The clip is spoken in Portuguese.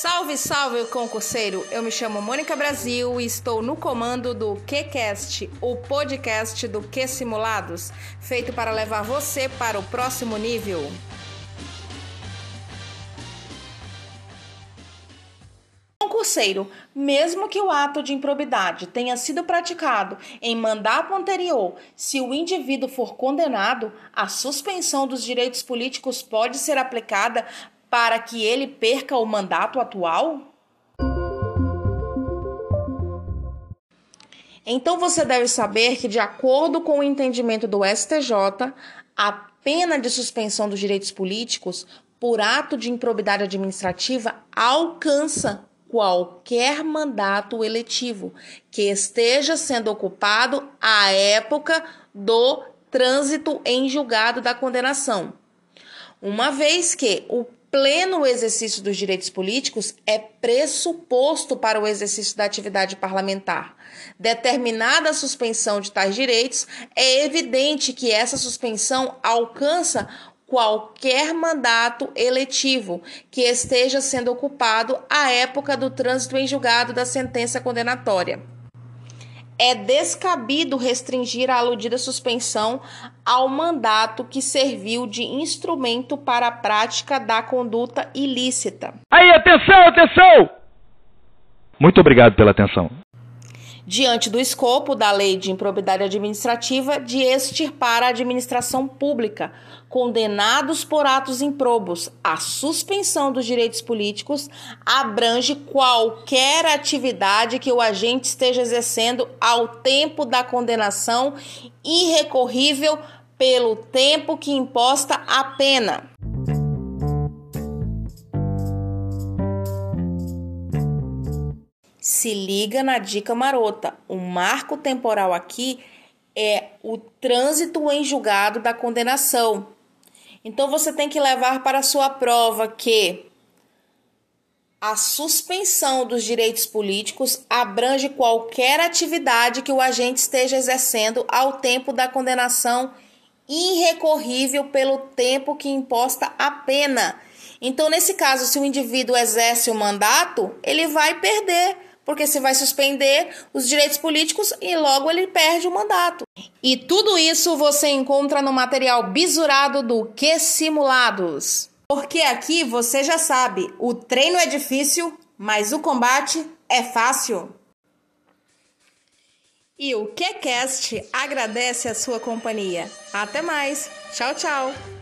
Salve, salve, concurseiro! Eu me chamo Mônica Brasil e estou no comando do QCast, o podcast do Q Simulados, feito para levar você para o próximo nível. Concurseiro, mesmo que o ato de improbidade tenha sido praticado em mandato anterior, se o indivíduo for condenado, a suspensão dos direitos políticos pode ser aplicada para que ele perca o mandato atual? Então você deve saber que, de acordo com o entendimento do STJ, a pena de suspensão dos direitos políticos por ato de improbidade administrativa alcança qualquer mandato eletivo que esteja sendo ocupado à época do trânsito em julgado da condenação. Uma vez que o pleno exercício dos direitos políticos é pressuposto para o exercício da atividade parlamentar. Determinada a suspensão de tais direitos, é evidente que essa suspensão alcança qualquer mandato eletivo que esteja sendo ocupado à época do trânsito em julgado da sentença condenatória é descabido restringir a aludida suspensão ao mandato que serviu de instrumento para a prática da conduta ilícita. Aí, atenção, atenção! Muito obrigado pela atenção diante do escopo da Lei de Improbidade Administrativa de extirpar a administração pública, condenados por atos improbos. A suspensão dos direitos políticos abrange qualquer atividade que o agente esteja exercendo ao tempo da condenação, irrecorrível pelo tempo que imposta a pena. Se liga na dica marota. O marco temporal aqui é o trânsito em julgado da condenação. Então você tem que levar para sua prova que a suspensão dos direitos políticos abrange qualquer atividade que o agente esteja exercendo ao tempo da condenação irrecorrível pelo tempo que imposta a pena. Então, nesse caso, se o indivíduo exerce o mandato, ele vai perder porque se vai suspender os direitos políticos e logo ele perde o mandato. E tudo isso você encontra no material bisurado do Que Simulados. Porque aqui você já sabe, o treino é difícil, mas o combate é fácil. E o QCast agradece a sua companhia. Até mais. Tchau, tchau.